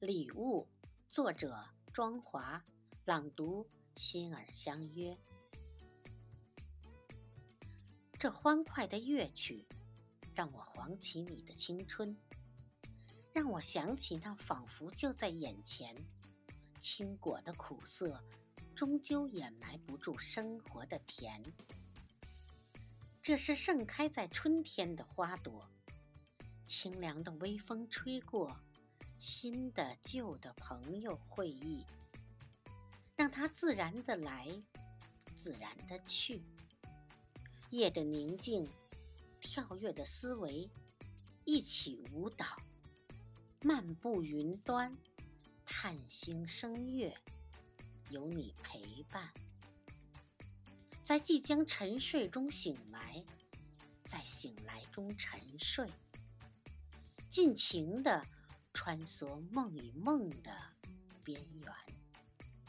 礼物，作者庄华，朗读心儿相约。这欢快的乐曲，让我唤起你的青春，让我想起那仿佛就在眼前。青果的苦涩，终究掩埋不住生活的甜。这是盛开在春天的花朵，清凉的微风吹过。新的旧的朋友会意，让它自然的来，自然的去。夜的宁静，跳跃的思维，一起舞蹈，漫步云端，探星升月，有你陪伴。在即将沉睡中醒来，在醒来中沉睡，尽情的。穿梭梦与梦的。